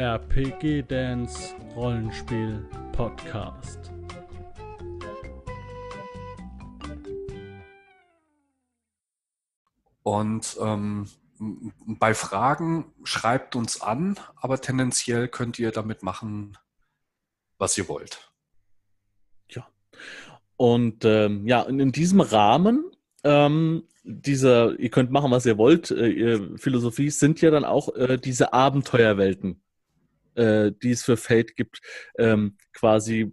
RPG Dance Rollenspiel Podcast. Und ähm, bei Fragen schreibt uns an, aber tendenziell könnt ihr damit machen, was ihr wollt. Ja. Und ähm, ja, in, diesem Rahmen ähm, dieser, ihr könnt machen, was ihr wollt, äh, Philosophie sind ja dann auch äh, diese Abenteuerwelten, äh, die es für Fate gibt, ähm, quasi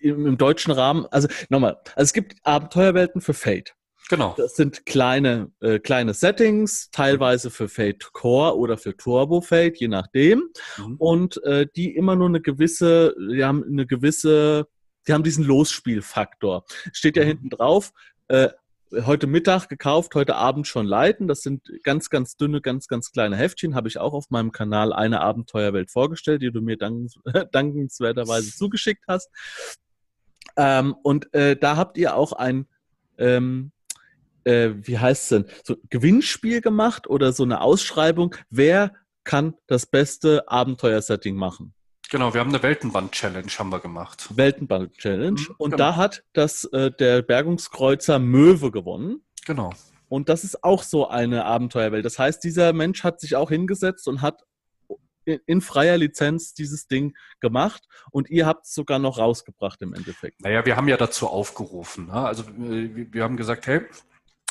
im, im, deutschen Rahmen. Also nochmal, also es gibt Abenteuerwelten für Fate. Genau. Das sind kleine, äh, kleine Settings, teilweise für Fate Core oder für Turbo Fate, je nachdem. Mhm. Und äh, die immer nur eine gewisse, die haben eine gewisse, die haben diesen Losspielfaktor. Steht ja mhm. hinten drauf, äh, heute Mittag gekauft, heute Abend schon leiten. Das sind ganz, ganz dünne, ganz, ganz kleine Heftchen. Habe ich auch auf meinem Kanal eine Abenteuerwelt vorgestellt, die du mir dankens dankenswerterweise zugeschickt hast. Ähm, und äh, da habt ihr auch ein, ähm, äh, wie heißt es denn, so Gewinnspiel gemacht oder so eine Ausschreibung. Wer kann das beste Abenteuersetting machen? Genau, wir haben eine Weltenband-Challenge haben wir gemacht. Weltenband-Challenge. Mhm, und genau. da hat das äh, der Bergungskreuzer Möwe gewonnen. Genau. Und das ist auch so eine Abenteuerwelt. Das heißt, dieser Mensch hat sich auch hingesetzt und hat in, freier Lizenz dieses Ding gemacht und ihr habt es sogar noch rausgebracht im Endeffekt. Naja, wir haben ja dazu aufgerufen. Ne? Also äh, wir haben gesagt, hey,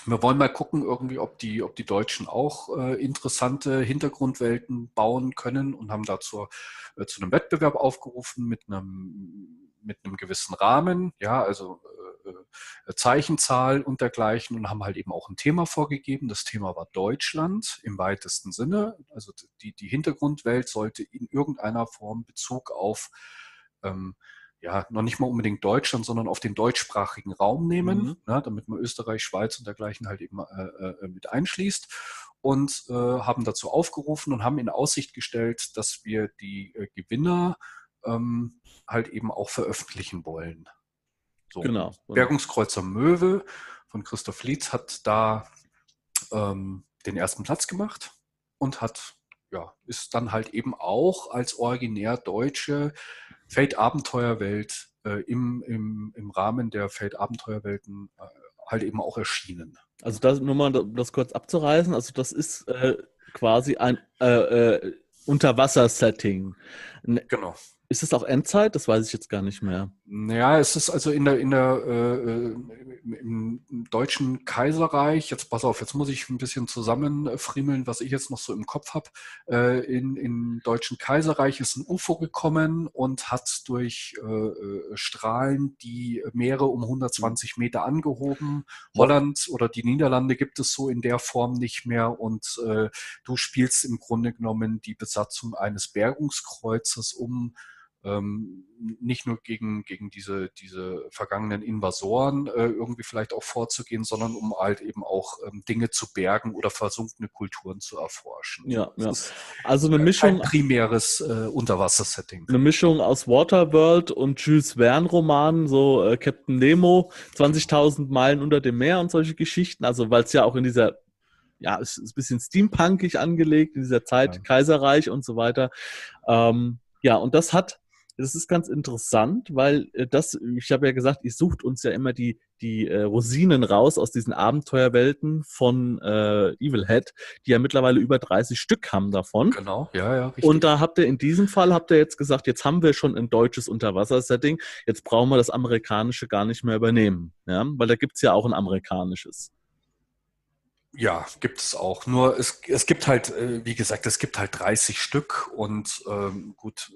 wir wollen mal gucken, irgendwie, ob die, ob die Deutschen auch äh, interessante Hintergrundwelten bauen können und haben dazu äh, zu einem Wettbewerb aufgerufen mit einem, mit einem gewissen Rahmen, ja, also äh, äh, Zeichenzahl und dergleichen und haben halt eben auch ein Thema vorgegeben. Das Thema war Deutschland im weitesten Sinne. Also die, die Hintergrundwelt sollte in irgendeiner Form Bezug auf ähm, ja, noch nicht mal unbedingt Deutschland, sondern auf den deutschsprachigen Raum nehmen, mhm. ja, damit man Österreich, Schweiz und dergleichen halt eben äh, äh, mit einschließt und äh, haben dazu aufgerufen und haben in Aussicht gestellt, dass wir die äh, Gewinner ähm, halt eben auch veröffentlichen wollen. So. Genau. Bergungskreuzer Möwe von Christoph Lietz hat da ähm, den ersten Platz gemacht und hat ja, ist dann halt eben auch als originär deutsche Fate-Abenteuerwelt äh, im, im, im Rahmen der Fate-Abenteuerwelten äh, halt eben auch erschienen. Also das, nur mal das kurz abzureißen, also das ist äh, quasi ein äh, äh, Unterwasser-Setting. Genau. Ist es auch Endzeit? Das weiß ich jetzt gar nicht mehr. Ja, es ist also in der, in der äh, im, im, deutschen Kaiserreich, jetzt pass auf, jetzt muss ich ein bisschen zusammenfriemeln, was ich jetzt noch so im Kopf habe. Äh, in, Im deutschen Kaiserreich ist ein UFO gekommen und hat durch äh, äh Strahlen die Meere um 120 Meter angehoben. Holland oder die Niederlande gibt es so in der Form nicht mehr und äh, du spielst im Grunde genommen die Besatzung eines Bergungskreuzes um ähm, nicht nur gegen, gegen diese, diese vergangenen Invasoren äh, irgendwie vielleicht auch vorzugehen, sondern um halt eben auch ähm, Dinge zu bergen oder versunkene Kulturen zu erforschen. Ja, ja. also eine Mischung. Ein primäres äh, Unterwasser-Setting. Eine Mischung aus Waterworld und Jules Verne-Romanen, so äh, Captain Nemo, 20.000 Meilen unter dem Meer und solche Geschichten. Also, weil es ja auch in dieser ja, es ist ein bisschen steampunkig angelegt in dieser Zeit, ja. Kaiserreich und so weiter. Ähm, ja, und das hat das ist ganz interessant, weil äh, das, ich habe ja gesagt, ihr sucht uns ja immer die, die äh, Rosinen raus aus diesen Abenteuerwelten von äh, Evil Head, die ja mittlerweile über 30 Stück haben davon. Genau, ja, ja. Richtig. Und da habt ihr in diesem Fall, habt ihr jetzt gesagt, jetzt haben wir schon ein deutsches Unterwassersetting, jetzt brauchen wir das amerikanische gar nicht mehr übernehmen. Ja? Weil da gibt es ja auch ein amerikanisches. Ja, gibt es auch. Nur es, es gibt halt, äh, wie gesagt, es gibt halt 30 Stück und ähm, gut,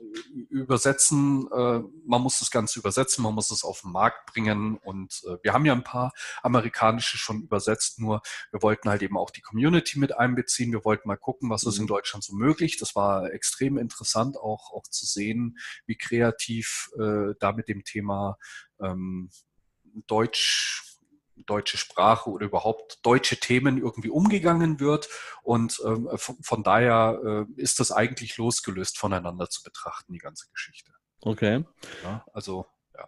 übersetzen, äh, man muss das Ganze übersetzen, man muss es auf den Markt bringen und äh, wir haben ja ein paar amerikanische schon übersetzt, nur wir wollten halt eben auch die Community mit einbeziehen, wir wollten mal gucken, was mhm. ist in mhm. Deutschland so möglich. Das war extrem interessant auch, auch zu sehen, wie kreativ äh, da mit dem Thema ähm, Deutsch deutsche Sprache oder überhaupt deutsche Themen irgendwie umgegangen wird. Und ähm, von, von, daher äh, ist das eigentlich losgelöst voneinander zu betrachten, die ganze Geschichte. Okay. Ja, also, ja.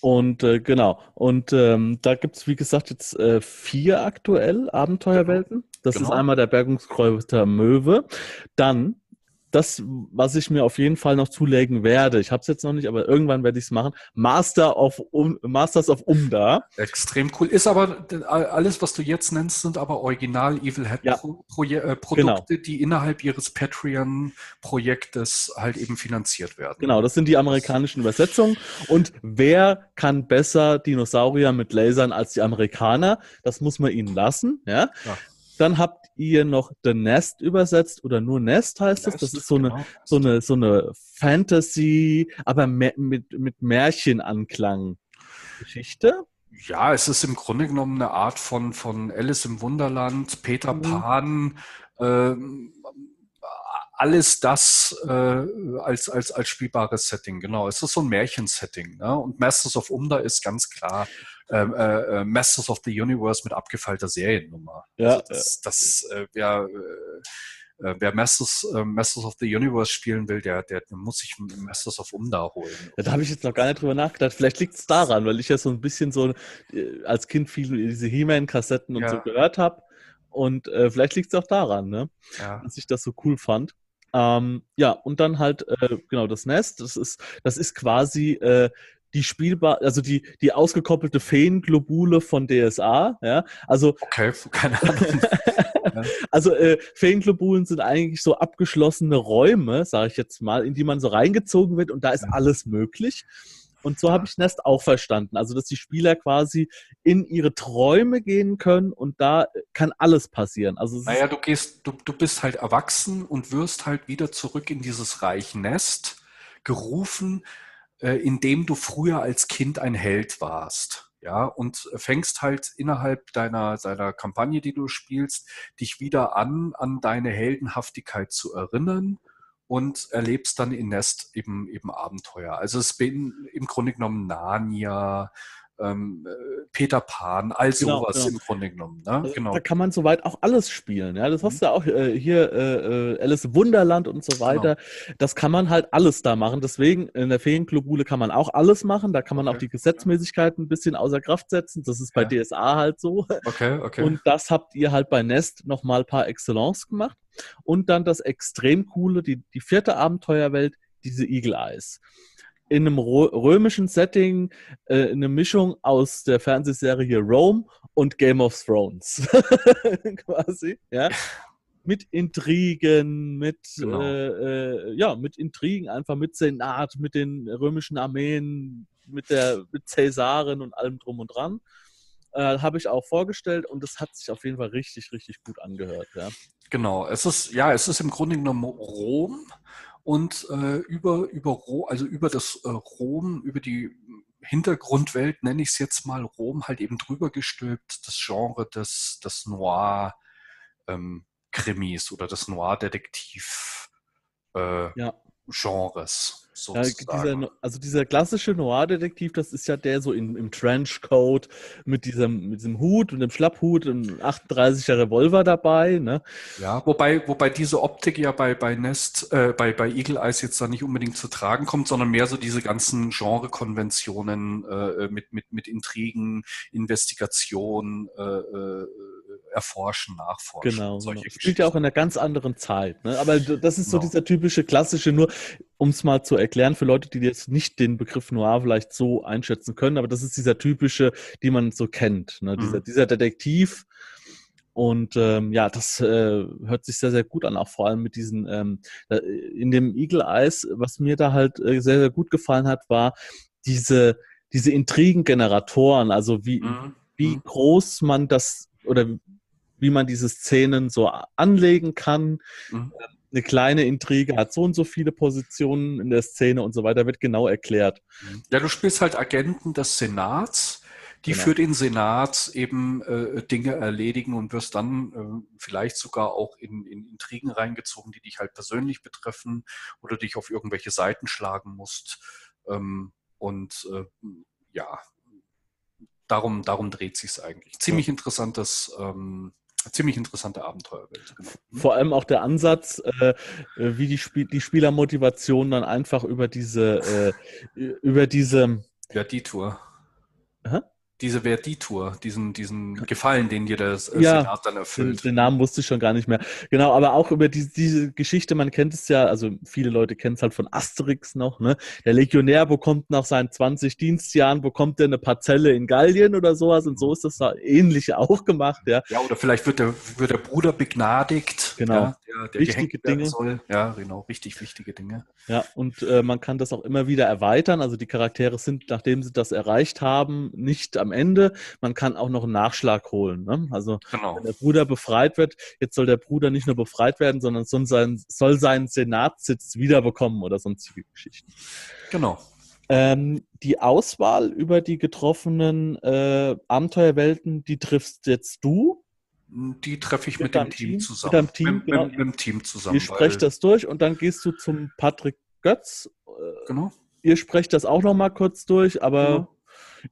Und äh, genau, und ähm, da gibt es, wie gesagt, jetzt äh, vier aktuell Abenteuerwelten. Das genau. ist einmal der Bergungskreuzer Möwe. Dann das, was ich mir auf jeden Fall noch zulegen werde. Ich habe es jetzt noch nicht, aber irgendwann werde ich es machen. Master of um, Masters of Umda. Extrem cool. Ist aber alles, was du jetzt nennst, sind aber original Evil Head ja. Pro, Pro, äh, Produkte, genau. die innerhalb ihres Patreon-Projektes halt eben finanziert werden. Genau, das sind die amerikanischen Übersetzungen. Und wer kann besser Dinosaurier mit Lasern als die Amerikaner? Das muss man ihnen lassen. Ja. ja. Dann habt ihr noch The Nest übersetzt oder nur Nest heißt es. Das ist so eine, genau. so eine, so eine Fantasy, aber mit, mit Märchenanklang Geschichte. Ja, es ist im Grunde genommen eine Art von, von Alice im Wunderland, Peter mhm. Pan, äh, alles das äh, als, als, als spielbares Setting, genau. Es ist so ein Märchensetting. Ne? Und Masters of Umda ist ganz klar ähm, äh, äh, Masters of the Universe mit abgefeilter Seriennummer. Ja, also das, das äh, wer, äh, wer Masters, äh, Masters of the Universe spielen will, der, der, der muss sich Masters of Umda holen. Ja, da habe ich jetzt noch gar nicht drüber nachgedacht. Vielleicht liegt es daran, weil ich ja so ein bisschen so äh, als Kind viel diese He-Man-Kassetten und ja. so gehört habe. Und äh, vielleicht liegt es auch daran, ne? Ja. dass ich das so cool fand. Ähm, ja, und dann halt, äh, genau, das Nest, das ist, das ist quasi äh, die spielbar, also die, die ausgekoppelte Feenglobule von DSA, ja. Also. Okay, keine Ahnung. also äh, Feenglobulen sind eigentlich so abgeschlossene Räume, sage ich jetzt mal, in die man so reingezogen wird und da ist alles möglich. Und so habe ich Nest auch verstanden. Also, dass die Spieler quasi in ihre Träume gehen können und da kann alles passieren. Also, naja, du gehst, du, du bist halt erwachsen und wirst halt wieder zurück in dieses Reich Nest gerufen, äh, in dem du früher als Kind ein Held warst. Ja, und fängst halt innerhalb deiner, deiner Kampagne, die du spielst, dich wieder an, an deine Heldenhaftigkeit zu erinnern und erlebst dann in Nest eben, eben Abenteuer. Also es bin im Grunde genommen Narnia, ähm, äh, Peter Pan, all genau, sowas genau. im Grunde genommen. Ne? Also, genau. Da kann man soweit auch alles spielen. Ja? Das hast du ja auch äh, hier, äh, äh, Alice Wunderland und so genau. weiter. Genau. Das kann man halt alles da machen. Deswegen in der Feenklobule kann man auch alles machen. Da kann man okay. auch die Gesetzmäßigkeiten ein bisschen außer Kraft setzen. Das ist bei ja. DSA halt so. Okay, okay. Und das habt ihr halt bei Nest nochmal par excellence gemacht. Und dann das extrem coole, die, die vierte Abenteuerwelt, diese Eagle Eyes in einem römischen Setting äh, eine Mischung aus der Fernsehserie Rome und Game of Thrones. Quasi, ja. Mit Intrigen, mit, genau. äh, äh, ja, mit Intrigen, einfach mit Senat, mit den römischen Armeen, mit der mit Cäsaren und allem drum und dran. Äh, Habe ich auch vorgestellt und es hat sich auf jeden Fall richtig, richtig gut angehört. Ja. Genau, es ist, ja, es ist im Grunde genommen Rom und äh, über, über, also über das äh, Rom, über die Hintergrundwelt, nenne ich es jetzt mal, Rom halt eben drüber gestülpt, das Genre des, des Noir-Krimis ähm, oder des Noir-Detektiv-Genres. Äh, ja. Ja, dieser, also dieser klassische Noir-Detektiv, das ist ja der so in, im Trenchcoat mit diesem, mit diesem Hut und dem Schlapphut und 38er Revolver dabei. Ne? Ja, wobei, wobei diese Optik ja bei, bei Nest, äh, bei, bei Eagle Eyes jetzt da nicht unbedingt zu tragen kommt, sondern mehr so diese ganzen Genre-Konventionen äh, mit, mit, mit Intrigen, Investigation, äh, äh erforschen, nachforschen. Genau, genau. spielt ja auch in einer ganz anderen Zeit. Ne? Aber das ist so genau. dieser typische klassische, nur um es mal zu erklären für Leute, die jetzt nicht den Begriff Noir vielleicht so einschätzen können, aber das ist dieser typische, die man so kennt. Ne? Mhm. Dieser, dieser Detektiv. Und ähm, ja, das äh, hört sich sehr, sehr gut an, auch vor allem mit diesen, ähm, in dem Eagle Eyes, was mir da halt äh, sehr, sehr gut gefallen hat, war diese, diese Intrigengeneratoren, also wie, mhm. wie mhm. groß man das oder wie man diese Szenen so anlegen kann. Mhm. Ähm, eine kleine Intrige hat so und so viele Positionen in der Szene und so weiter, wird genau erklärt. Mhm. Ja, du spielst halt Agenten des Senats, die genau. für den Senat eben äh, Dinge erledigen und wirst dann äh, vielleicht sogar auch in, in, Intrigen reingezogen, die dich halt persönlich betreffen oder dich auf irgendwelche Seiten schlagen musst. Ähm, und äh, ja, darum, darum dreht sich es eigentlich. Ziemlich interessantes ähm, ziemlich interessante Abenteuerwelt. Genau. Vor allem auch der Ansatz, äh, wie die, Spiel die Spielermotivation dann einfach über diese, äh, über diese. Ja, die Tour. Aha. Diese Verditur, diesen, diesen Gefallen, den dir das äh, ja, Senat dann erfüllt. Den, den, Namen wusste ich schon gar nicht mehr. Genau, aber auch über die, diese Geschichte, man kennt es ja, also viele Leute kennen es halt von Asterix noch, ne? Der Legionär bekommt nach seinen 20 Dienstjahren, bekommt er eine Parzelle in Gallien oder sowas und so ist das da ähnlich auch gemacht, ja. Ja, oder vielleicht wird der, wird der Bruder begnadigt, genau. Ja, der, der wichtige Dinge. Soll. Ja, genau, richtig wichtige Dinge. Ja, und äh, man kann das auch immer wieder erweitern, also die Charaktere sind, nachdem sie das erreicht haben, nicht am am Ende. Man kann auch noch einen Nachschlag holen. Ne? Also genau. wenn der Bruder befreit wird, jetzt soll der Bruder nicht nur befreit werden, sondern soll, sein, soll seinen Senatssitz wiederbekommen oder sonstige Geschichten. Genau. Ähm, die Auswahl über die getroffenen äh, Abenteuerwelten, die triffst jetzt du. Die treffe ich mit, mit dem Team, Team zusammen. Mit deinem Team, mit, genau. mit, mit, dem Team zusammen. Ihr sprecht das durch und dann gehst du zum Patrick Götz. Äh, genau. Ihr sprecht das auch noch mal kurz durch, aber genau.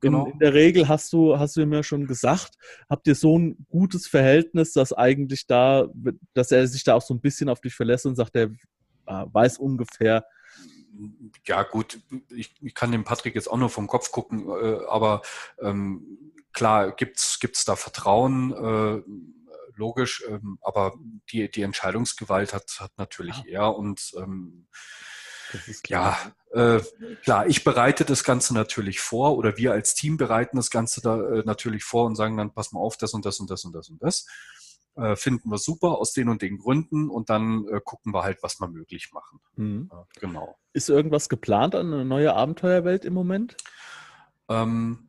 Genau. In, in, der Regel hast du, hast du mir schon gesagt, habt ihr so ein gutes Verhältnis, dass eigentlich da, dass er sich da auch so ein bisschen auf dich verlässt und sagt, er weiß ungefähr. Ja, gut, ich, ich, kann dem Patrick jetzt auch nur vom Kopf gucken, äh, aber ähm, klar gibt es da Vertrauen. Äh, logisch, ähm, aber die, die Entscheidungsgewalt hat, hat natürlich ja. er und ähm, ja, äh, klar, ich bereite das Ganze natürlich vor oder wir als Team bereiten das Ganze da äh, natürlich vor und sagen dann, pass mal auf, das und das und das und das und das. Äh, finden wir super aus den und den Gründen und dann äh, gucken wir halt, was wir möglich machen. Mhm. genau. Ist irgendwas geplant an eine neue Abenteuerwelt im Moment? Ähm,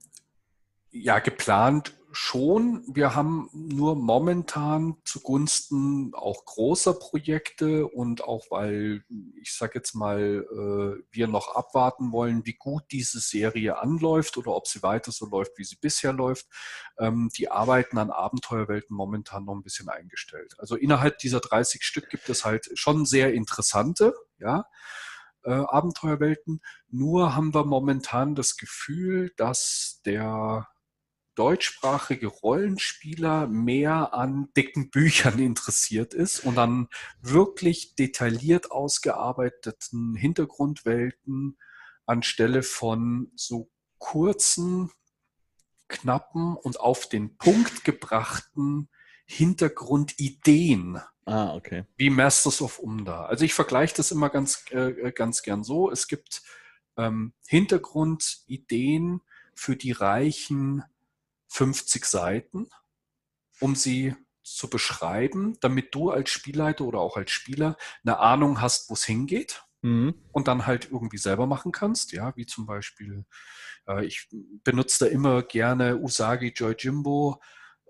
ja, geplant schon. Wir haben nur momentan zugunsten auch großer Projekte und auch weil, ich sage jetzt mal, äh, wir noch abwarten wollen, wie gut diese Serie anläuft oder ob sie weiter so läuft, wie sie bisher läuft, ähm, die Arbeiten an Abenteuerwelten momentan noch ein bisschen eingestellt. Also innerhalb dieser 30 Stück gibt es halt schon sehr interessante, ja. Äh, Abenteuerwelten. Nur haben wir momentan das Gefühl, dass der deutschsprachige Rollenspieler mehr an dicken Büchern interessiert ist und an wirklich detailliert ausgearbeiteten Hintergrundwelten anstelle von so kurzen, knappen und auf den Punkt gebrachten Hintergrundideen. Ah, okay. Wie Masters of Umda. Also ich vergleiche das immer ganz, äh, ganz gern so. Es gibt ähm, Hintergrundideen für die reichen 50 Seiten, um sie zu beschreiben, damit du als Spielleiter oder auch als Spieler eine Ahnung hast, wo es hingeht mhm. und dann halt irgendwie selber machen kannst. Ja, wie zum Beispiel, äh, ich benutze da immer gerne Usagi Joyjimbo.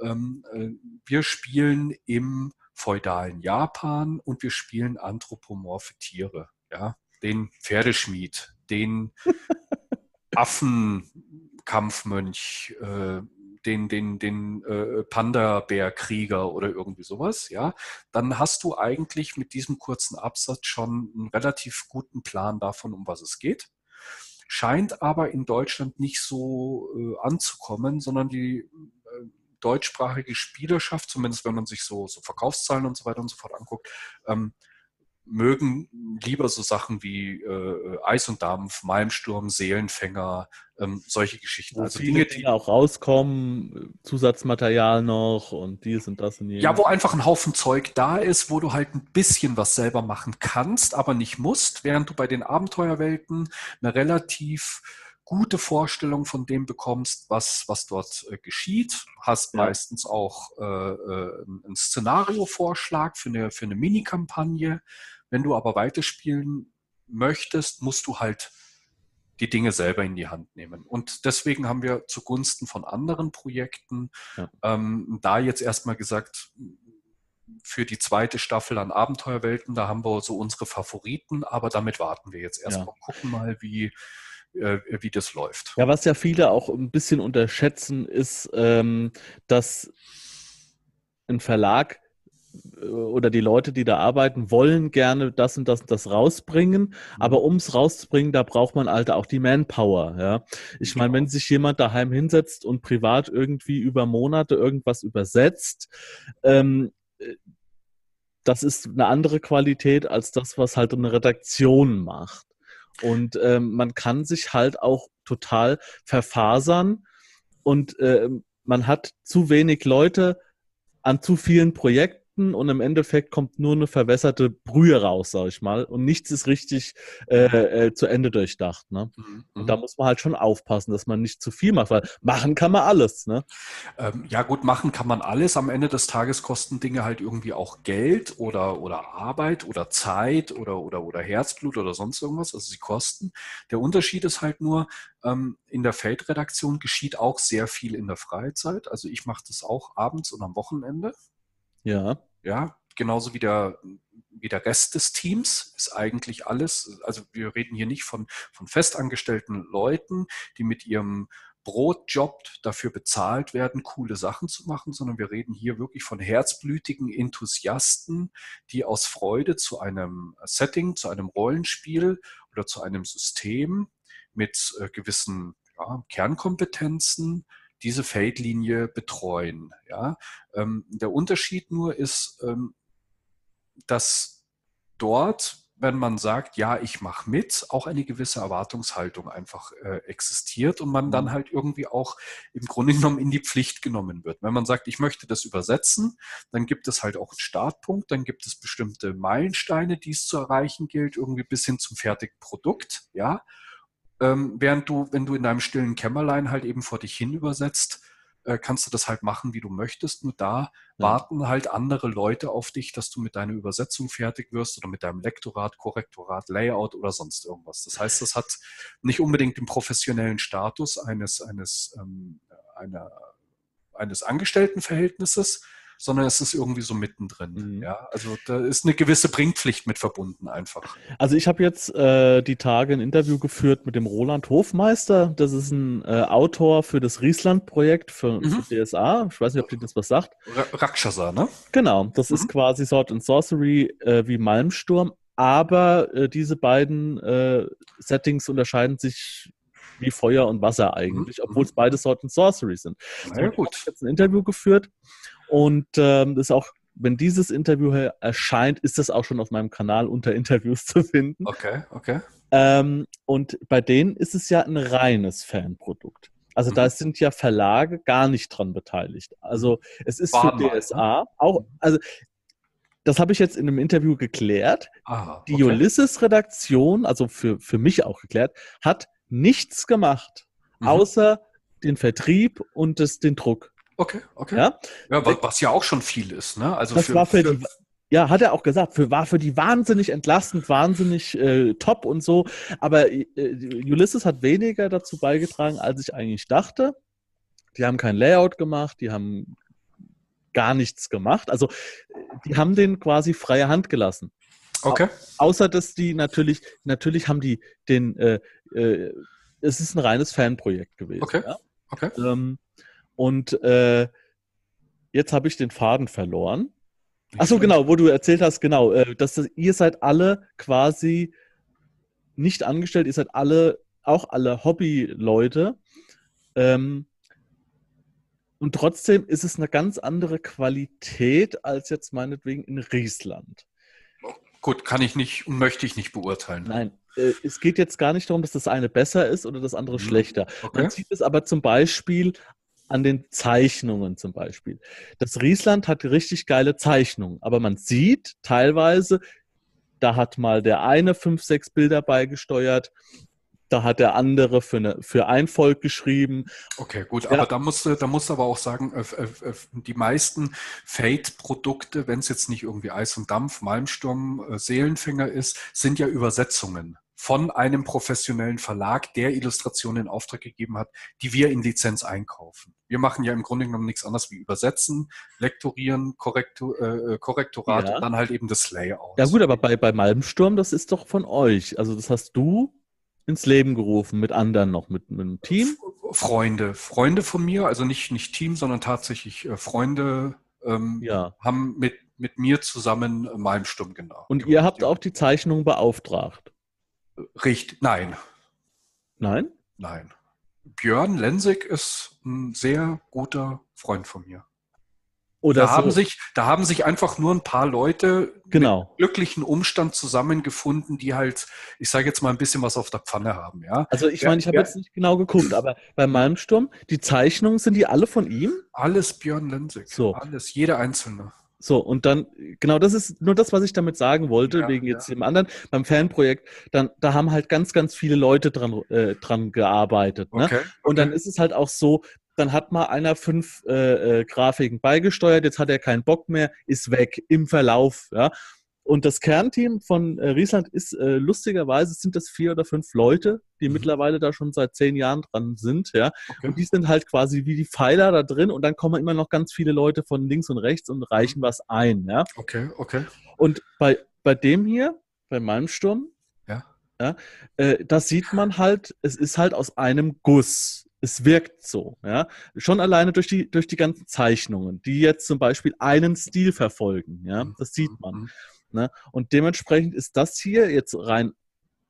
Ähm, äh, wir spielen im feudalen Japan und wir spielen anthropomorphe Tiere. Ja, den Pferdeschmied, den Affenkampfmönch, äh, den, den, den äh, Panda-Bär-Krieger oder irgendwie sowas, ja, dann hast du eigentlich mit diesem kurzen Absatz schon einen relativ guten Plan davon, um was es geht. Scheint aber in Deutschland nicht so äh, anzukommen, sondern die äh, deutschsprachige Spielerschaft, zumindest wenn man sich so, so Verkaufszahlen und so weiter und so fort anguckt, ähm, mögen lieber so Sachen wie äh, Eis und Dampf, Malmsturm, Seelenfänger, ähm, solche Geschichten. Wo also Dinge, die auch rauskommen, Zusatzmaterial noch und dies und das und jenes. Ja, wo einfach ein Haufen Zeug da ist, wo du halt ein bisschen was selber machen kannst, aber nicht musst, während du bei den Abenteuerwelten eine relativ gute Vorstellung von dem bekommst, was, was dort äh, geschieht. Hast ja. meistens auch äh, äh, einen Szenariovorschlag für eine, für eine Mini-Kampagne wenn du aber weiterspielen möchtest, musst du halt die Dinge selber in die Hand nehmen. Und deswegen haben wir zugunsten von anderen Projekten ja. ähm, da jetzt erstmal gesagt, für die zweite Staffel an Abenteuerwelten, da haben wir so unsere Favoriten, aber damit warten wir jetzt erstmal. Ja. Gucken mal, wie, äh, wie das läuft. Ja, was ja viele auch ein bisschen unterschätzen, ist, ähm, dass ein Verlag oder die Leute, die da arbeiten, wollen gerne das und das und das rausbringen. Mhm. Aber um es rauszubringen, da braucht man halt auch die Manpower. Ja? Ich meine, wenn sich jemand daheim hinsetzt und privat irgendwie über Monate irgendwas übersetzt, ähm, das ist eine andere Qualität als das, was halt eine Redaktion macht. Und ähm, man kann sich halt auch total verfasern und äh, man hat zu wenig Leute an zu vielen Projekten Produkten und im Endeffekt kommt nur eine verwässerte Brühe raus, sag ich mal. Und nichts ist richtig äh, äh, zu Ende durchdacht. Ne? Mhm. Und da mhm. muss man halt schon aufpassen, dass man nicht zu viel macht, weil machen kann man alles. Ne? Ähm, ja, gut, machen kann man alles. Am Ende des Tages kosten Dinge halt irgendwie auch Geld oder, oder Arbeit oder Zeit oder, oder, oder Herzblut oder sonst irgendwas. Also sie kosten. Der Unterschied ist halt nur, ähm, in der Feldredaktion geschieht auch sehr viel in der Freizeit. Also ich mache das auch abends und am Wochenende. Ja. Ja, genauso wie der, wie der Rest des Teams ist eigentlich alles. Also wir reden hier nicht von, von festangestellten Leuten, die mit ihrem Brotjob dafür bezahlt werden, coole Sachen zu machen, sondern wir reden hier wirklich von herzblütigen Enthusiasten, die aus Freude zu einem Setting, zu einem Rollenspiel oder zu einem System mit äh, gewissen ja, Kernkompetenzen diese Feldlinie betreuen. Ja? Ähm, der Unterschied nur ist, ähm, dass dort, wenn man sagt, ja, ich mache mit, auch eine gewisse Erwartungshaltung einfach äh, existiert und man dann mhm. halt irgendwie auch im Grunde genommen in die Pflicht genommen wird. Wenn man sagt, ich möchte das übersetzen, dann gibt es halt auch einen Startpunkt, dann gibt es bestimmte Meilensteine, die es zu erreichen gilt, irgendwie bis hin zum fertigen Produkt, ja. Ähm, während du, wenn du in deinem stillen Kämmerlein halt eben vor dich hin übersetzt, äh, kannst du das halt machen, wie du möchtest. Nur da ja. warten halt andere Leute auf dich, dass du mit deiner Übersetzung fertig wirst oder mit deinem Lektorat, Korrektorat, Layout oder sonst irgendwas. Das heißt, das hat nicht unbedingt den professionellen Status eines, eines, ähm, einer, eines Angestelltenverhältnisses, sondern es ist irgendwie so mittendrin. Mhm. Ja, also da ist eine gewisse Bringpflicht mit verbunden einfach. Also ich habe jetzt äh, die Tage ein Interview geführt mit dem Roland Hofmeister. Das ist ein äh, Autor für das Riesland-Projekt für, mhm. für, DSA. Ich weiß nicht, ob dir das was sagt. Rakshasa, ne? Genau, das mhm. ist quasi Sword and Sorcery äh, wie Malmsturm. Aber äh, diese beiden äh, Settings unterscheiden sich wie Feuer und Wasser eigentlich, mhm. obwohl es beide Sword and Sorcery sind. Na ja, gut. Ich habe jetzt ein Interview geführt und ähm, ist auch, wenn dieses Interview erscheint, ist das auch schon auf meinem Kanal unter Interviews zu finden. Okay, okay. Ähm, und bei denen ist es ja ein reines Fanprodukt. Also mhm. da sind ja Verlage gar nicht dran beteiligt. Also es ist War für mal, DSA ne? auch, also das habe ich jetzt in einem Interview geklärt. Aha, okay. Die Ulysses-Redaktion, also für, für mich auch geklärt, hat nichts gemacht, mhm. außer den Vertrieb und das, den Druck. Okay, okay. Ja, ja was ja auch schon viel ist. Ne? Also das für, war für, für die, ja, hat er auch gesagt, für, war für die wahnsinnig entlastend, wahnsinnig äh, top und so. Aber äh, Ulysses hat weniger dazu beigetragen, als ich eigentlich dachte. Die haben kein Layout gemacht, die haben gar nichts gemacht. Also die haben den quasi freie Hand gelassen. Okay. Au außer dass die natürlich, natürlich haben die den, äh, äh, es ist ein reines Fanprojekt gewesen. Okay. Ja? Okay. Ähm, und äh, jetzt habe ich den Faden verloren. Achso, genau, wo du erzählt hast, genau, äh, dass das, ihr seid alle quasi nicht angestellt, ihr seid alle, auch alle Hobbyleute. Ähm, und trotzdem ist es eine ganz andere Qualität als jetzt meinetwegen in Riesland. Gut, kann ich nicht und möchte ich nicht beurteilen. Nein, äh, es geht jetzt gar nicht darum, dass das eine besser ist oder das andere mhm. schlechter. Okay. Man sieht es aber zum Beispiel an den Zeichnungen zum Beispiel. Das Riesland hat richtig geile Zeichnungen, aber man sieht teilweise, da hat mal der eine fünf, sechs Bilder beigesteuert, da hat der andere für, eine, für ein Volk geschrieben. Okay, gut, ja. aber da musst, du, da musst du aber auch sagen, äh, äh, die meisten Fate-Produkte, wenn es jetzt nicht irgendwie Eis und Dampf, Malmsturm, äh, Seelenfänger ist, sind ja Übersetzungen von einem professionellen Verlag, der Illustrationen in Auftrag gegeben hat, die wir in Lizenz einkaufen. Wir machen ja im Grunde genommen nichts anderes wie übersetzen, lektorieren, Korrektor, äh, Korrektorat ja. und dann halt eben das Layout. Ja gut, aber bei, bei Malmsturm, das ist doch von euch. Also das hast du ins Leben gerufen mit anderen noch, mit, mit einem Team? Freunde, Freunde von mir, also nicht, nicht Team, sondern tatsächlich äh, Freunde ähm, ja. haben mit, mit mir zusammen Malmsturm genau. Und ihr habt auch die Zeichnung beauftragt? Richtig, nein. Nein? Nein. Björn Lensig ist ein sehr guter Freund von mir. Oder da, so. haben sich, da haben sich einfach nur ein paar Leute genau. mit glücklichen Umstand zusammengefunden, die halt, ich sage jetzt mal ein bisschen was auf der Pfanne haben. Ja? Also ich meine, ich habe jetzt nicht genau geguckt, aber bei Malmsturm, die Zeichnungen, sind die alle von ihm? Alles Björn Lenzig. So. Alles, jeder einzelne. So, und dann, genau das ist nur das, was ich damit sagen wollte, ja, wegen jetzt ja. dem anderen. Beim Fanprojekt, dann, da haben halt ganz, ganz viele Leute dran, äh, dran gearbeitet. Ne? Okay, okay. Und dann ist es halt auch so, dann hat mal einer fünf äh, äh, Grafiken beigesteuert, jetzt hat er keinen Bock mehr, ist weg im Verlauf. Ja? Und das Kernteam von äh, Riesland ist äh, lustigerweise sind das vier oder fünf Leute, die mhm. mittlerweile da schon seit zehn Jahren dran sind, ja. Okay. Und die sind halt quasi wie die Pfeiler da drin und dann kommen immer noch ganz viele Leute von links und rechts und reichen was ein, ja. Okay, okay. Und bei, bei dem hier, bei meinem Sturm, ja. Ja, äh, da sieht man halt, es ist halt aus einem Guss es wirkt so, ja. Schon alleine durch die, durch die ganzen Zeichnungen, die jetzt zum Beispiel einen Stil verfolgen, ja. Mhm. Das sieht man. Mhm. Ne? Und dementsprechend ist das hier jetzt rein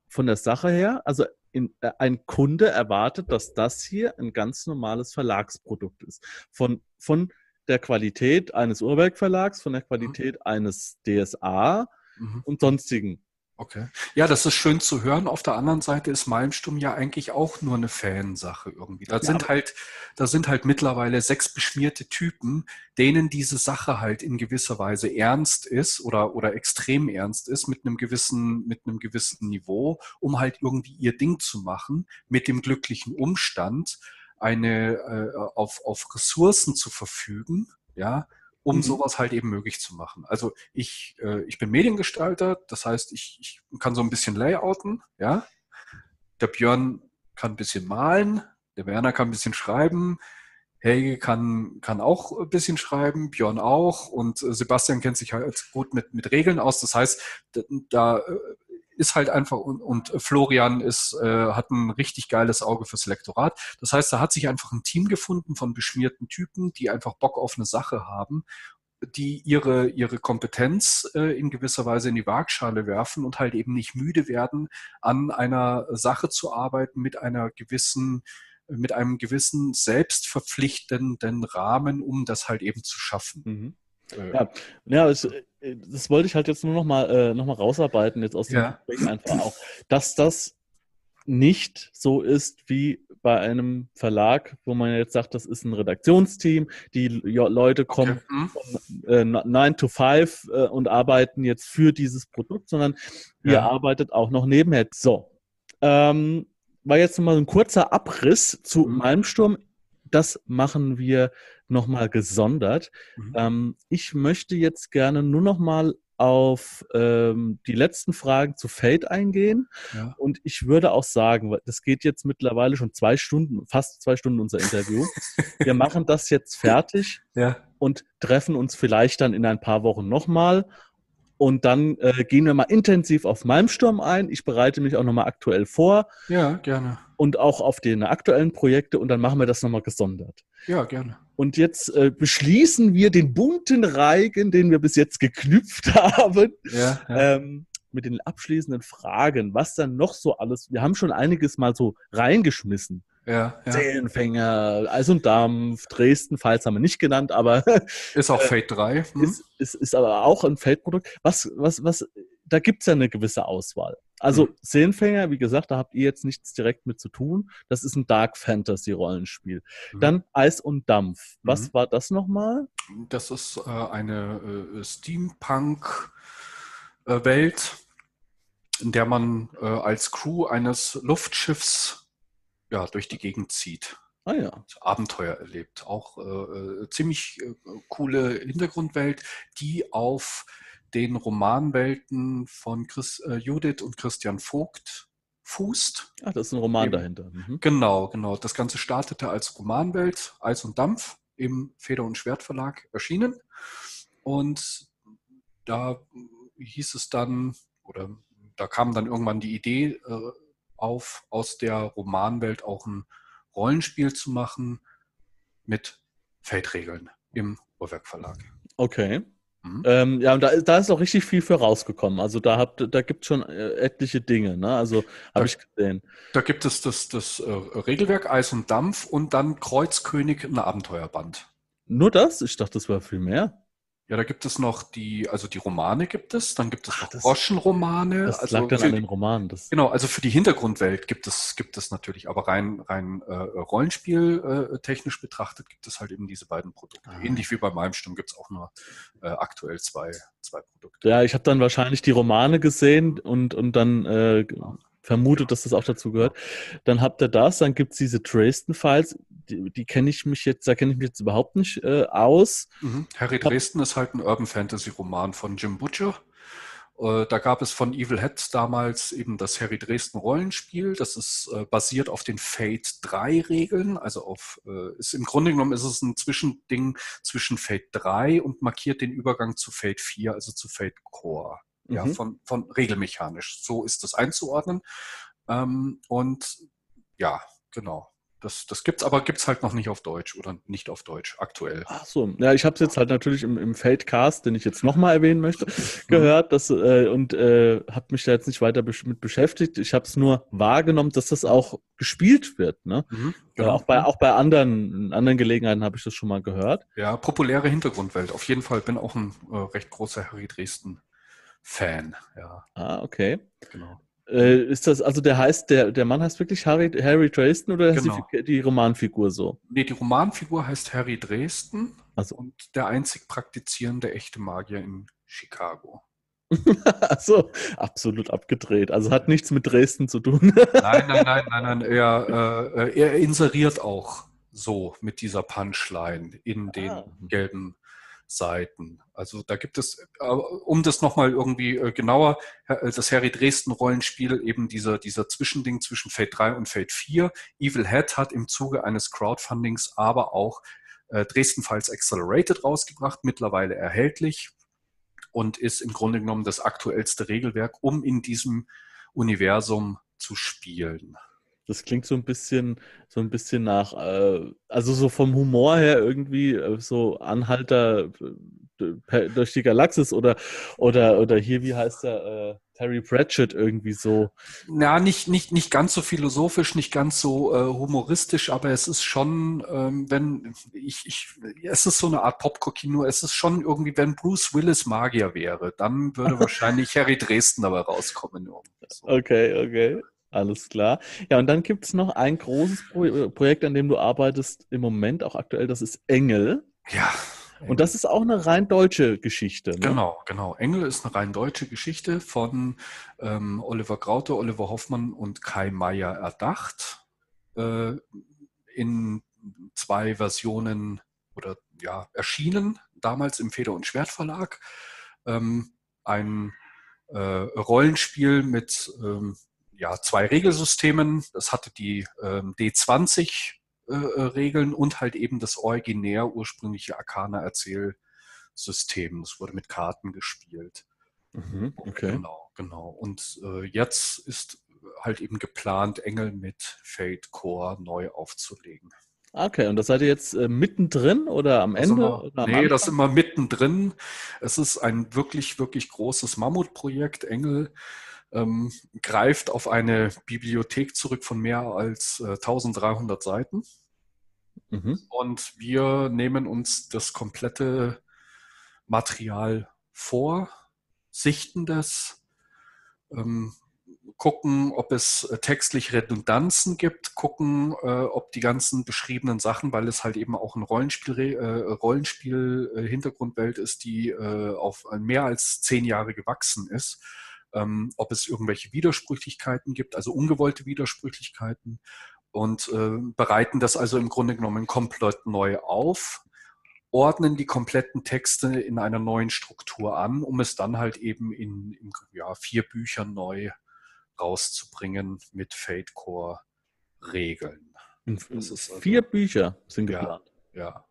von der Sache her, also in, äh, ein Kunde erwartet, dass das hier ein ganz normales Verlagsprodukt ist. Von, von der Qualität eines Urwerkverlags, von der Qualität mhm. eines DSA mhm. und sonstigen Okay. Ja, das ist schön zu hören. Auf der anderen Seite ist Malmsturm ja eigentlich auch nur eine Fansache irgendwie. Da ja, sind halt, da sind halt mittlerweile sechs beschmierte Typen, denen diese Sache halt in gewisser Weise ernst ist oder, oder extrem ernst ist mit einem gewissen, mit einem gewissen Niveau, um halt irgendwie ihr Ding zu machen, mit dem glücklichen Umstand, eine, äh, auf, auf Ressourcen zu verfügen, ja, um mhm. sowas halt eben möglich zu machen. Also ich, äh, ich bin Mediengestalter, das heißt, ich, ich kann so ein bisschen layouten, ja. Der Björn kann ein bisschen malen, der Werner kann ein bisschen schreiben, Helge kann, kann auch ein bisschen schreiben, Björn auch und äh, Sebastian kennt sich halt gut mit, mit Regeln aus. Das heißt, da, da äh, ist halt einfach und, und Florian ist, äh, hat ein richtig geiles Auge fürs Lektorat. Das heißt, da hat sich einfach ein Team gefunden von beschmierten Typen, die einfach Bock auf eine Sache haben die ihre, ihre Kompetenz äh, in gewisser Weise in die Waagschale werfen und halt eben nicht müde werden, an einer Sache zu arbeiten mit einer gewissen, mit einem gewissen selbstverpflichtenden Rahmen, um das halt eben zu schaffen. Mhm. Äh, ja, ja es, äh, das wollte ich halt jetzt nur noch mal, äh, noch mal rausarbeiten, jetzt aus dem ja. Gespräch einfach auch, dass das nicht so ist wie bei einem Verlag, wo man jetzt sagt, das ist ein Redaktionsteam, die Leute kommen okay. von äh, 9 to 5 äh, und arbeiten jetzt für dieses Produkt, sondern ja. ihr arbeitet auch noch nebenher. So, ähm, war jetzt nochmal ein kurzer Abriss zu mhm. Malmsturm. Das machen wir nochmal gesondert. Mhm. Ähm, ich möchte jetzt gerne nur nochmal auf ähm, die letzten Fragen zu Fate eingehen. Ja. Und ich würde auch sagen, das geht jetzt mittlerweile schon zwei Stunden, fast zwei Stunden unser Interview. wir machen das jetzt fertig ja. und treffen uns vielleicht dann in ein paar Wochen nochmal und dann äh, gehen wir mal intensiv auf Malmsturm ein. Ich bereite mich auch nochmal aktuell vor. Ja, gerne. Und auch auf die aktuellen Projekte und dann machen wir das nochmal gesondert. Ja, gerne. Und jetzt äh, beschließen wir den bunten Reigen, den wir bis jetzt geknüpft haben. Ja, ja. Ähm, mit den abschließenden Fragen, was dann noch so alles, wir haben schon einiges mal so reingeschmissen. Ja, ja. Seelenfänger, Eis und Dampf, Dresden, Pfalz haben wir nicht genannt, aber. Ist auch Fate 3. Hm? Ist, ist, ist aber auch ein Feldprodukt. Was, was, was, da gibt es ja eine gewisse Auswahl. Also mhm. Seelenfänger, wie gesagt, da habt ihr jetzt nichts direkt mit zu tun. Das ist ein Dark Fantasy Rollenspiel. Mhm. Dann Eis und Dampf. Was mhm. war das nochmal? Das ist äh, eine äh, Steampunk äh, Welt, in der man äh, als Crew eines Luftschiffs ja, durch die Gegend zieht. Ah ja. Abenteuer erlebt. Auch äh, äh, ziemlich äh, coole Hintergrundwelt, die auf den Romanwelten von Chris, äh, Judith und Christian Vogt fußt. Ah, das ist ein Roman im, dahinter. Mhm. Genau, genau. Das Ganze startete als Romanwelt, Eis und Dampf im Feder- und Schwert Verlag erschienen. Und da hieß es dann, oder da kam dann irgendwann die Idee, äh, auf, aus der Romanwelt auch ein Rollenspiel zu machen mit Feldregeln im Uhrwerk Verlag. Okay. Mhm. Ähm, ja, und da, da, ist auch richtig viel für rausgekommen. Also da, da gibt es schon äh, etliche Dinge, ne? Also habe ich gesehen. Da gibt es das, das äh, Regelwerk Eis und Dampf und dann Kreuzkönig, ein Abenteuerband. Nur das? Ich dachte, das war viel mehr. Ja, da gibt es noch die, also die Romane gibt es, dann gibt es Ach, noch Groschenromane. Das also lag dann an den Romanen. Das genau, also für die Hintergrundwelt gibt es, gibt es natürlich, aber rein, rein äh, Rollenspiel äh, technisch betrachtet gibt es halt eben diese beiden Produkte. Ah. Ähnlich wie bei meinem Sturm gibt es auch nur äh, aktuell zwei, zwei Produkte. Ja, ich habe dann wahrscheinlich die Romane gesehen und, und dann äh, genau vermutet, dass das auch dazu gehört. Dann habt ihr das, dann gibt es diese Dresden-Files, die, die kenne ich mich jetzt, da kenne ich mich jetzt überhaupt nicht äh, aus. Mhm. Harry Dresden ist halt ein Urban Fantasy-Roman von Jim Butcher. Äh, da gab es von Evil Head damals eben das Harry Dresden Rollenspiel. Das ist äh, basiert auf den Fate 3 Regeln. Also auf, äh, ist im Grunde genommen ist es ein Zwischending zwischen Fate 3 und markiert den Übergang zu Fate 4, also zu Fate Core ja, mhm. von, von regelmechanisch. So ist das einzuordnen. Ähm, und ja, genau. Das, das gibt's, aber gibt es halt noch nicht auf Deutsch oder nicht auf Deutsch aktuell. Ach so, ja, ich habe es jetzt halt natürlich im, im Feldcast, den ich jetzt nochmal erwähnen möchte, mhm. gehört das, äh, und äh, habe mich da jetzt nicht weiter besch mit beschäftigt. Ich habe es nur wahrgenommen, dass das auch gespielt wird. Ne? Mhm, genau. auch, bei, auch bei anderen, anderen Gelegenheiten habe ich das schon mal gehört. Ja, populäre Hintergrundwelt. Auf jeden Fall bin auch ein äh, recht großer Harry Dresden Fan, ja. Ah, okay. Genau. Äh, ist das, also der heißt, der, der Mann heißt wirklich Harry, Harry Dresden oder genau. die, die, Romanfigur so? Nee, die Romanfigur heißt Harry Dresden also. und der einzig praktizierende echte Magier in Chicago. so, absolut abgedreht. Also hat nichts mit Dresden zu tun. nein, nein, nein, nein, nein. Er, äh, er inseriert auch so mit dieser Punchline in den ah. gelben Seiten. Also da gibt es, äh, um das nochmal irgendwie äh, genauer, äh, das Harry Dresden Rollenspiel, eben dieser, dieser Zwischending zwischen Fate 3 und Fate 4. Evil Head hat im Zuge eines Crowdfundings aber auch Dresden Files Accelerated rausgebracht, mittlerweile erhältlich und ist im Grunde genommen das aktuellste Regelwerk, um in diesem Universum zu spielen. Das klingt so ein bisschen, so ein bisschen nach, äh, also so vom Humor her irgendwie äh, so Anhalter äh, durch die Galaxis oder, oder, oder hier, wie heißt der, äh, Terry Pratchett irgendwie so. Ja, nicht, nicht, nicht ganz so philosophisch, nicht ganz so äh, humoristisch, aber es ist schon, ähm, wenn ich, ich, es ist so eine Art Popcorn-Kino, es ist schon irgendwie, wenn Bruce Willis Magier wäre, dann würde wahrscheinlich Harry Dresden dabei rauskommen. So. Okay, okay. Alles klar. Ja, und dann gibt es noch ein großes Pro äh, Projekt, an dem du arbeitest im Moment, auch aktuell, das ist Engel. Ja. Und das ist auch eine rein deutsche Geschichte. Ne? Genau, genau. Engel ist eine rein deutsche Geschichte von ähm, Oliver Graute, Oliver Hoffmann und Kai Meier erdacht. Äh, in zwei Versionen oder ja, erschienen, damals im Feder- und Schwertverlag. Ähm, ein äh, Rollenspiel mit ähm, ja, zwei Regelsystemen. Das hatte die ähm, D20 äh, äh, Regeln und halt eben das originär ursprüngliche Arcana-Erzählsystem. Das wurde mit Karten gespielt. Mhm, okay. Genau, genau. Und äh, jetzt ist halt eben geplant, Engel mit Fate Core neu aufzulegen. Okay, und das seid ihr jetzt äh, mittendrin oder am Ende? Wir, oder am nee, Anfang? das ist immer mittendrin. Es ist ein wirklich, wirklich großes Mammutprojekt. Engel ähm, greift auf eine Bibliothek zurück von mehr als äh, 1300 Seiten. Mhm. Und wir nehmen uns das komplette Material vor, sichten das, ähm, gucken, ob es äh, textlich Redundanzen gibt, gucken, äh, ob die ganzen beschriebenen Sachen, weil es halt eben auch ein Rollenspiel, äh, Rollenspiel äh, Hintergrundwelt ist, die äh, auf mehr als zehn Jahre gewachsen ist, ähm, ob es irgendwelche Widersprüchlichkeiten gibt, also ungewollte Widersprüchlichkeiten und äh, bereiten das also im Grunde genommen komplett neu auf, ordnen die kompletten Texte in einer neuen Struktur an, um es dann halt eben in, in ja, vier Büchern neu rauszubringen mit Fate Core Regeln. Also, vier Bücher sind geplant. Ja, ja.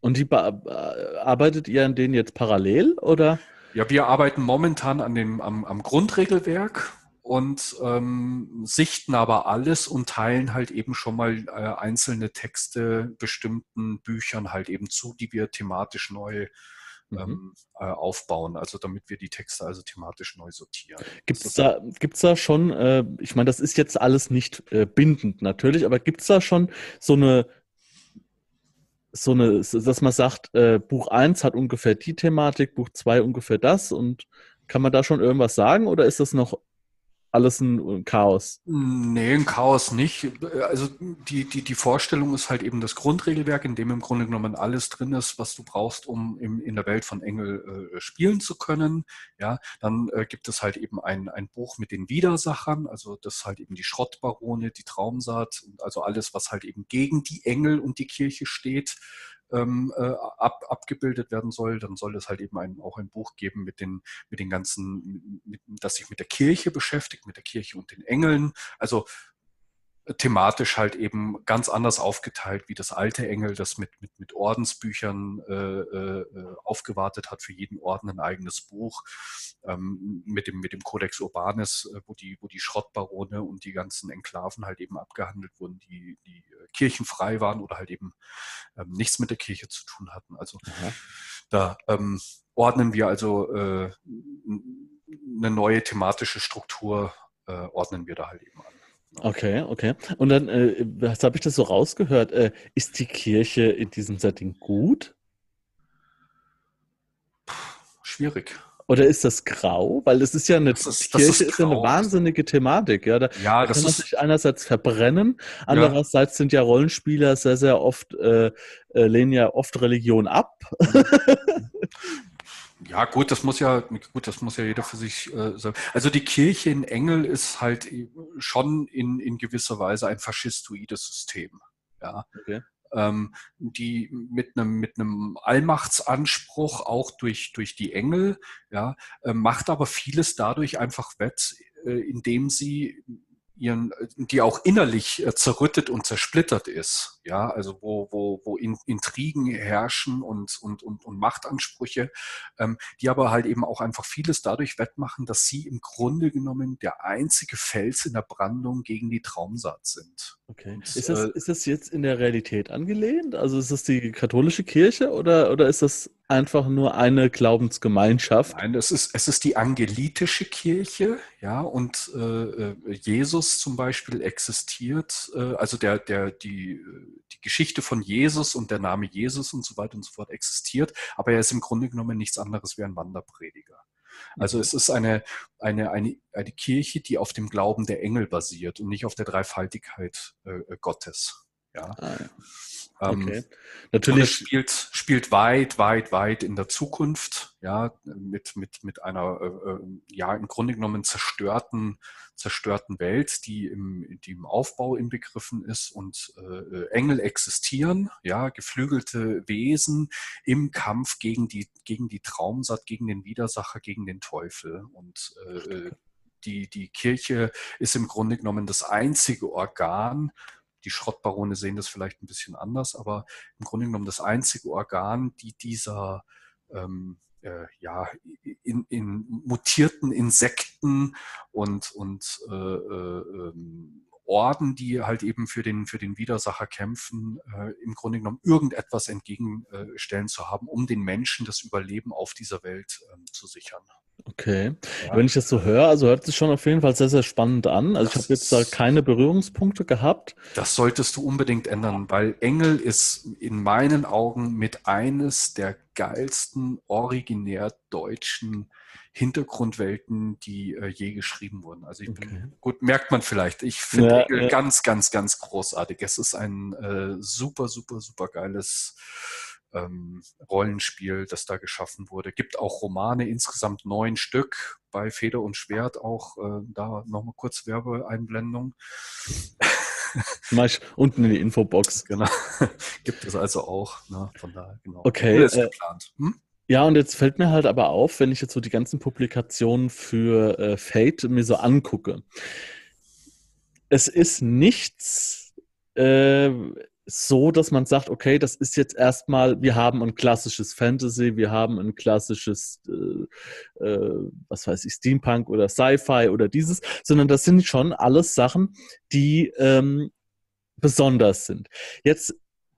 Und die arbeitet ihr an denen jetzt parallel oder? Ja, wir arbeiten momentan an dem, am, am Grundregelwerk und ähm, sichten aber alles und teilen halt eben schon mal äh, einzelne Texte bestimmten Büchern halt eben zu, die wir thematisch neu mhm. ähm, äh, aufbauen, also damit wir die Texte also thematisch neu sortieren. Gibt es da, gibt's da schon, äh, ich meine, das ist jetzt alles nicht äh, bindend natürlich, aber gibt es da schon so eine so eine, dass man sagt, äh, Buch 1 hat ungefähr die Thematik, Buch 2 ungefähr das und kann man da schon irgendwas sagen oder ist das noch alles ein Chaos? Nee, ein Chaos nicht. Also die, die, die Vorstellung ist halt eben das Grundregelwerk, in dem im Grunde genommen alles drin ist, was du brauchst, um im, in der Welt von Engel äh, spielen zu können. Ja, dann äh, gibt es halt eben ein, ein Buch mit den Widersachern, also das halt eben die Schrottbarone, die Traumsaat und also alles, was halt eben gegen die Engel und die Kirche steht ähm, äh, ab, abgebildet werden soll, dann soll es halt eben ein, auch ein Buch geben mit den, mit den ganzen, mit, das sich mit der Kirche beschäftigt, mit der Kirche und den Engeln. Also thematisch halt eben ganz anders aufgeteilt wie das alte Engel, das mit, mit, mit Ordensbüchern äh, äh, aufgewartet hat, für jeden Orden ein eigenes Buch, ähm, mit, dem, mit dem Codex Urbanis, äh, wo, die, wo die Schrottbarone und die ganzen Enklaven halt eben abgehandelt wurden, die, die äh, kirchenfrei waren oder halt eben ähm, nichts mit der Kirche zu tun hatten. Also Aha. da ähm, ordnen wir also äh, eine neue thematische Struktur, äh, ordnen wir da halt eben an. Okay, okay. Und dann, äh, was habe ich das so rausgehört? Äh, ist die Kirche in diesem Setting gut? Schwierig. Oder ist das grau? Weil es ist ja eine das ist, Kirche ist, ist ja eine wahnsinnige Thematik. Ja, da, ja, da kann man sich einerseits verbrennen, andererseits ja. sind ja Rollenspieler sehr, sehr oft, äh, äh, lehnen ja oft Religion ab. Ja, gut, das muss ja, gut, das muss ja jeder für sich äh, sagen. Also die Kirche in Engel ist halt schon in, in gewisser Weise ein faschistoides System. Ja. Okay. Ähm, die mit einem mit einem Allmachtsanspruch auch durch durch die Engel, ja, äh, macht aber vieles dadurch einfach wett, äh, indem sie ihren, die auch innerlich äh, zerrüttet und zersplittert ist, ja, also wo, wo, wo Intrigen herrschen und, und, und, und Machtansprüche, ähm, die aber halt eben auch einfach vieles dadurch wettmachen, dass sie im Grunde genommen der einzige Fels in der Brandung gegen die Traumsaat sind. Okay. Und, ist, das, äh, ist das jetzt in der Realität angelehnt? Also ist das die katholische Kirche oder, oder ist das einfach nur eine Glaubensgemeinschaft? Nein, es ist, es ist die angelitische Kirche, ja, und äh, äh Jesus zum Beispiel existiert, äh, also der, der, die, die Geschichte von Jesus und der Name Jesus und so weiter und so fort existiert, aber er ist im Grunde genommen nichts anderes wie ein Wanderprediger. Also mhm. es ist eine, eine, eine, eine Kirche, die auf dem Glauben der Engel basiert und nicht auf der Dreifaltigkeit äh, Gottes. Ja. Ah, ja. Ähm, okay. Natürlich spielt, spielt weit, weit, weit in der Zukunft, ja, mit, mit, mit einer, äh, äh, ja, im Grunde genommen zerstörten, zerstörten Welt, die im, die im Aufbau inbegriffen ist und äh, Engel existieren, ja, geflügelte Wesen im Kampf gegen die, gegen die Traumsatt, gegen den Widersacher, gegen den Teufel und äh, die, die Kirche ist im Grunde genommen das einzige Organ, die Schrottbarone sehen das vielleicht ein bisschen anders, aber im Grunde genommen das einzige Organ, die dieser ähm, äh, ja, in, in, mutierten Insekten und, und äh, äh, ähm, Orden, die halt eben für den, für den Widersacher kämpfen, äh, im Grunde genommen irgendetwas entgegenstellen zu haben, um den Menschen das Überleben auf dieser Welt ähm, zu sichern. Okay. Ja. Wenn ich das so höre, also hört es sich schon auf jeden Fall sehr, sehr spannend an. Also das ich habe jetzt da keine Berührungspunkte gehabt. Das solltest du unbedingt ändern, weil Engel ist in meinen Augen mit eines der geilsten originär deutschen Hintergrundwelten, die äh, je geschrieben wurden. Also ich okay. bin, gut, merkt man vielleicht. Ich finde ja, Engel ja. ganz, ganz, ganz großartig. Es ist ein äh, super, super, super geiles ähm, Rollenspiel, das da geschaffen wurde. Gibt auch Romane, insgesamt neun Stück, bei Feder und Schwert auch, äh, da nochmal kurz Werbeeinblendung. Mach unten in die Infobox. Genau. Gibt es also auch. Ne? Von daher, genau. Okay. Ist äh, geplant. Hm? Ja, und jetzt fällt mir halt aber auf, wenn ich jetzt so die ganzen Publikationen für äh, Fate mir so angucke. Es ist nichts, äh, so, dass man sagt, okay, das ist jetzt erstmal, wir haben ein klassisches Fantasy, wir haben ein klassisches, äh, äh, was weiß ich, Steampunk oder Sci-Fi oder dieses, sondern das sind schon alles Sachen, die ähm, besonders sind. Jetzt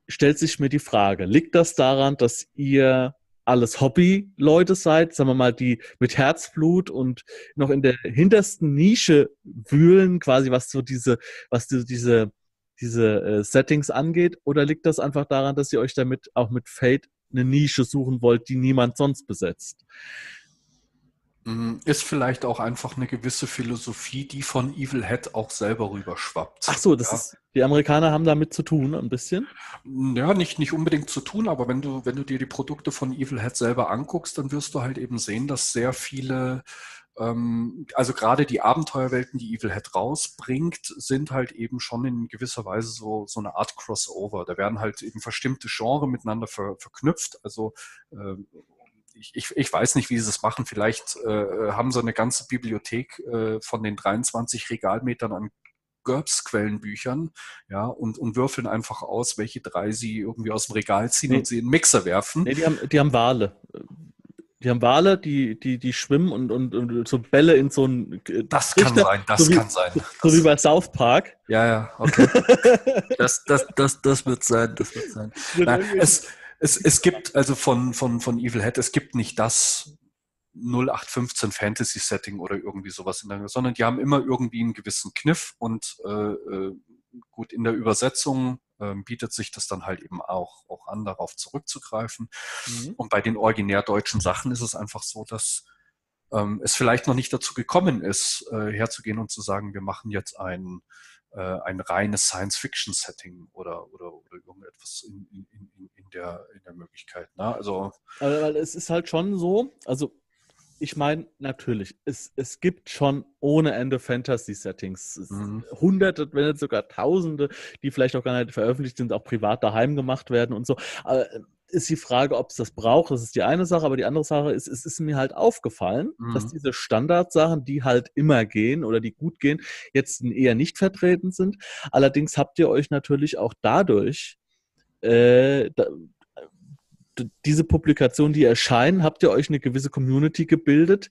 stellt sich mir die Frage, liegt das daran, dass ihr alles Hobby-Leute seid, sagen wir mal, die mit Herzblut und noch in der hintersten Nische wühlen, quasi was so diese, was diese diese äh, Settings angeht? Oder liegt das einfach daran, dass ihr euch damit auch mit Fate eine Nische suchen wollt, die niemand sonst besetzt? Mm, ist vielleicht auch einfach eine gewisse Philosophie, die von Evil Head auch selber rüberschwappt. Ach so, das ja. ist, die Amerikaner haben damit zu tun, ein bisschen? Mm, ja, nicht, nicht unbedingt zu tun, aber wenn du, wenn du dir die Produkte von Evil Head selber anguckst, dann wirst du halt eben sehen, dass sehr viele also gerade die Abenteuerwelten, die Evil Head rausbringt, sind halt eben schon in gewisser Weise so, so eine Art Crossover. Da werden halt eben bestimmte Genre miteinander ver, verknüpft. Also äh, ich, ich, ich, weiß nicht, wie sie es machen. Vielleicht äh, haben sie eine ganze Bibliothek äh, von den 23 Regalmetern an GURPS-Quellenbüchern, ja, und, und würfeln einfach aus, welche drei sie irgendwie aus dem Regal ziehen nee. und sie in den Mixer werfen. Nee, die haben, die haben Wale. Die haben Wale, die, die, die schwimmen und, und, und so Bälle in so ein. Äh, das kann sein, das so kann sein. So wie bei South Park. Ja, ja, okay. das, das, das, das wird sein, das wird sein. Na, es, es, es gibt also von, von, von Evil Head, es gibt nicht das 0815 Fantasy Setting oder irgendwie sowas in der, sondern die haben immer irgendwie einen gewissen Kniff und äh, äh gut in der Übersetzung ähm, bietet sich das dann halt eben auch, auch an, darauf zurückzugreifen. Mhm. Und bei den originär deutschen Sachen ist es einfach so, dass ähm, es vielleicht noch nicht dazu gekommen ist, äh, herzugehen und zu sagen, wir machen jetzt ein, äh, ein reines Science-Fiction-Setting oder, oder, oder irgendetwas in, in, in, der, in der Möglichkeit. Ne? Also, also, es ist halt schon so, also ich meine, natürlich, es, es gibt schon ohne Ende Fantasy-Settings. Mhm. Hunderte, wenn nicht sogar Tausende, die vielleicht auch gar nicht veröffentlicht sind, auch privat daheim gemacht werden und so. Aber äh, ist die Frage, ob es das braucht. Das ist die eine Sache, aber die andere Sache ist, es ist mir halt aufgefallen, mhm. dass diese Standardsachen, die halt immer gehen oder die gut gehen, jetzt eher nicht vertreten sind. Allerdings habt ihr euch natürlich auch dadurch äh, diese Publikation, die erscheinen, habt ihr euch eine gewisse Community gebildet,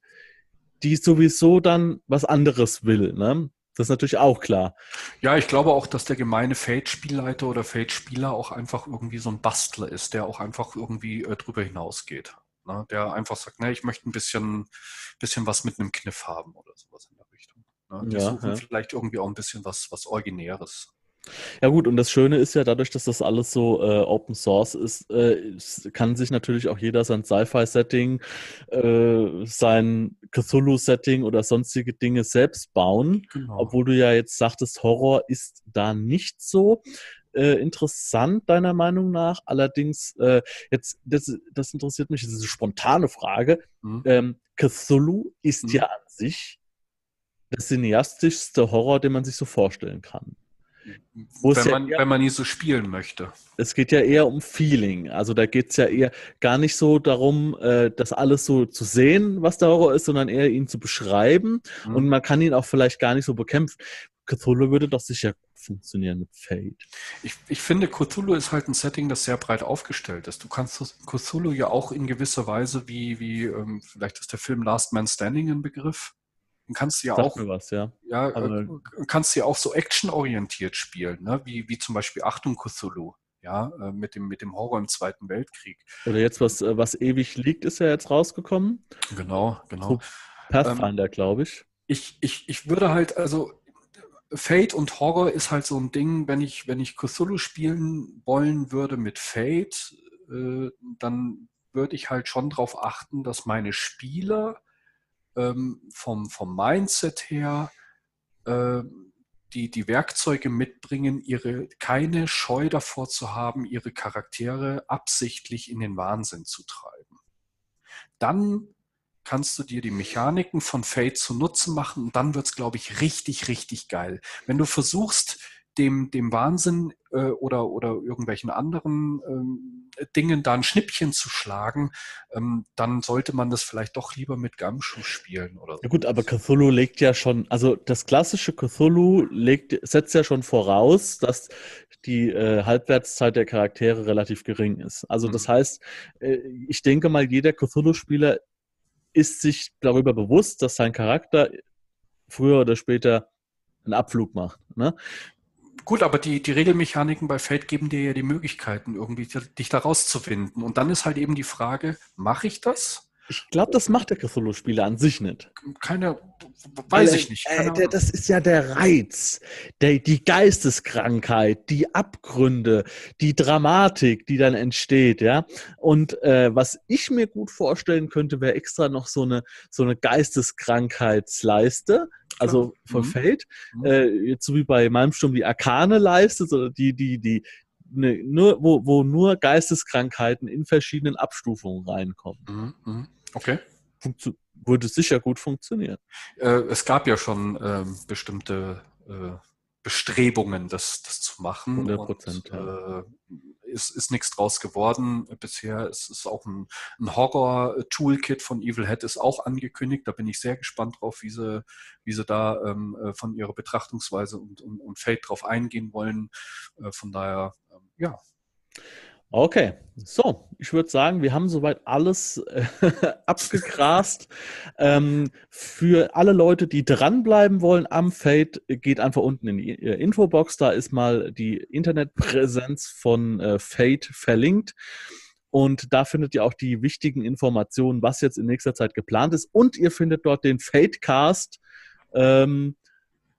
die sowieso dann was anderes will. Ne? Das ist natürlich auch klar. Ja, ich glaube auch, dass der gemeine Fate-Spielleiter oder Fate-Spieler auch einfach irgendwie so ein Bastler ist, der auch einfach irgendwie äh, drüber hinausgeht. Ne? Der einfach sagt, ne, ich möchte ein bisschen, bisschen was mit einem Kniff haben oder sowas in der Richtung. Ne? Die ja, suchen ja. vielleicht irgendwie auch ein bisschen was, was Originäres. Ja gut, und das Schöne ist ja, dadurch, dass das alles so äh, Open Source ist, äh, kann sich natürlich auch jeder sein Sci-Fi-Setting, äh, sein Cthulhu-Setting oder sonstige Dinge selbst bauen. Genau. Obwohl du ja jetzt sagtest, Horror ist da nicht so. Äh, interessant, deiner Meinung nach. Allerdings, äh, jetzt, das, das interessiert mich, das ist eine spontane Frage. Mhm. Ähm, Cthulhu ist mhm. ja an sich der cineastischste Horror, den man sich so vorstellen kann. Wenn man, ja eher, wenn man nie so spielen möchte. Es geht ja eher um Feeling. Also da geht es ja eher gar nicht so darum, äh, das alles so zu sehen, was der Horror ist, sondern eher ihn zu beschreiben. Mhm. Und man kann ihn auch vielleicht gar nicht so bekämpfen. Cthulhu würde doch sicher funktionieren mit Fate. Ich, ich finde, Cthulhu ist halt ein Setting, das sehr breit aufgestellt ist. Du kannst Cthulhu ja auch in gewisser Weise wie, wie ähm, vielleicht ist der Film Last Man Standing ein Begriff. Dann kannst du ja auch, was, ja. ja also, kannst du ja auch so actionorientiert spielen, ne? wie, wie zum Beispiel Achtung Cthulhu, ja, äh, mit dem, mit dem Horror im Zweiten Weltkrieg. Oder jetzt, was, äh, was ewig liegt, ist ja jetzt rausgekommen. Genau, genau. Pathfinder, ähm, glaube ich. Ich, ich. Ich würde halt, also Fate und Horror ist halt so ein Ding, wenn ich, wenn ich Cthulhu spielen wollen würde mit Fate, äh, dann würde ich halt schon darauf achten, dass meine Spieler vom, vom Mindset her äh, die, die Werkzeuge mitbringen, ihre keine Scheu davor zu haben, ihre Charaktere absichtlich in den Wahnsinn zu treiben. Dann kannst du dir die Mechaniken von Fate zu Nutzen machen und dann wird es, glaube ich, richtig, richtig geil. Wenn du versuchst, dem, dem Wahnsinn äh, oder, oder irgendwelchen anderen ähm, Dingen da ein Schnippchen zu schlagen, ähm, dann sollte man das vielleicht doch lieber mit Gamschuh spielen oder so. Ja gut, aber Cthulhu legt ja schon, also das klassische Cthulhu legt, setzt ja schon voraus, dass die äh, Halbwertszeit der Charaktere relativ gering ist. Also das mhm. heißt, äh, ich denke mal, jeder Cthulhu-Spieler ist sich darüber bewusst, dass sein Charakter früher oder später einen Abflug macht. Ne? Gut, aber die, die Regelmechaniken bei Fate geben dir ja die Möglichkeiten, irgendwie dich da rauszuwinden. Und dann ist halt eben die Frage, mache ich das? Ich glaube, das macht der Cthulhu-Spieler an sich nicht. Keine, weiß Weil, ich nicht. Äh, das ist ja der Reiz, der, die Geisteskrankheit, die Abgründe, die Dramatik, die dann entsteht, ja. Und äh, was ich mir gut vorstellen könnte, wäre extra noch so eine, so eine Geisteskrankheitsleiste, also mhm. Fate, mhm. äh, jetzt so wie bei Malmsturm die Arkane-Leiste, so die, die, die, ne, nur, wo, wo nur Geisteskrankheiten in verschiedenen Abstufungen reinkommen. Mhm. mhm. Okay. Funktio würde sicher gut funktionieren. Äh, es gab ja schon ähm, bestimmte äh, Bestrebungen, das, das zu machen. 100 Prozent. Ja. Ist, ist nichts draus geworden bisher. Es ist auch ein, ein Horror-Toolkit von Evil Head ist auch angekündigt. Da bin ich sehr gespannt drauf, wie sie, wie sie da ähm, äh, von ihrer Betrachtungsweise und, und, und Fate drauf eingehen wollen. Äh, von daher, ähm, ja. Okay, so, ich würde sagen, wir haben soweit alles äh, abgegrast. ähm, für alle Leute, die dranbleiben wollen am Fate, geht einfach unten in die äh, Infobox. Da ist mal die Internetpräsenz von äh, Fate verlinkt. Und da findet ihr auch die wichtigen Informationen, was jetzt in nächster Zeit geplant ist. Und ihr findet dort den Fatecast, ähm,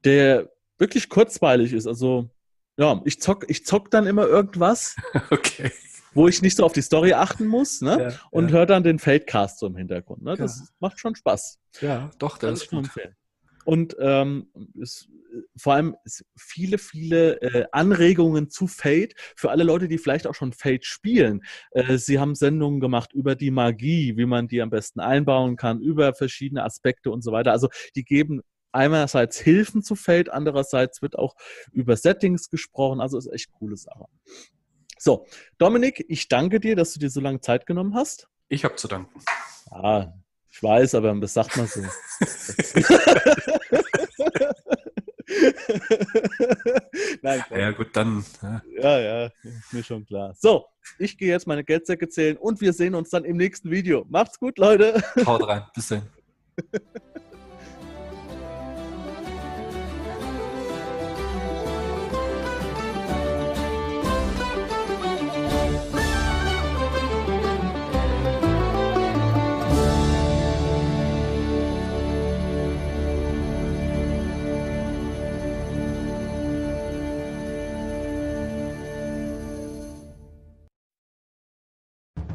der wirklich kurzweilig ist. Also ja, ich zock, ich zock dann immer irgendwas. Okay. Wo ich nicht so auf die Story achten muss, ne? Ja, und ja. höre dann den Feldcast so im Hintergrund. Ne? Das ja. macht schon Spaß. Ja, doch, das ist gut. Empfehlen. Und ähm, es, vor allem viele, viele äh, Anregungen zu Fate für alle Leute, die vielleicht auch schon Fate spielen. Äh, sie haben Sendungen gemacht über die Magie, wie man die am besten einbauen kann, über verschiedene Aspekte und so weiter. Also die geben einerseits Hilfen zu Feld, andererseits wird auch über Settings gesprochen. Also ist echt coole Sache. So, Dominik, ich danke dir, dass du dir so lange Zeit genommen hast. Ich habe zu danken. Ja, ich weiß, aber das sagt man so. Nein, ja, gut, dann. Ja. ja, ja, mir schon klar. So, ich gehe jetzt meine Geldsäcke zählen und wir sehen uns dann im nächsten Video. Macht's gut, Leute. Haut rein. Bis dann.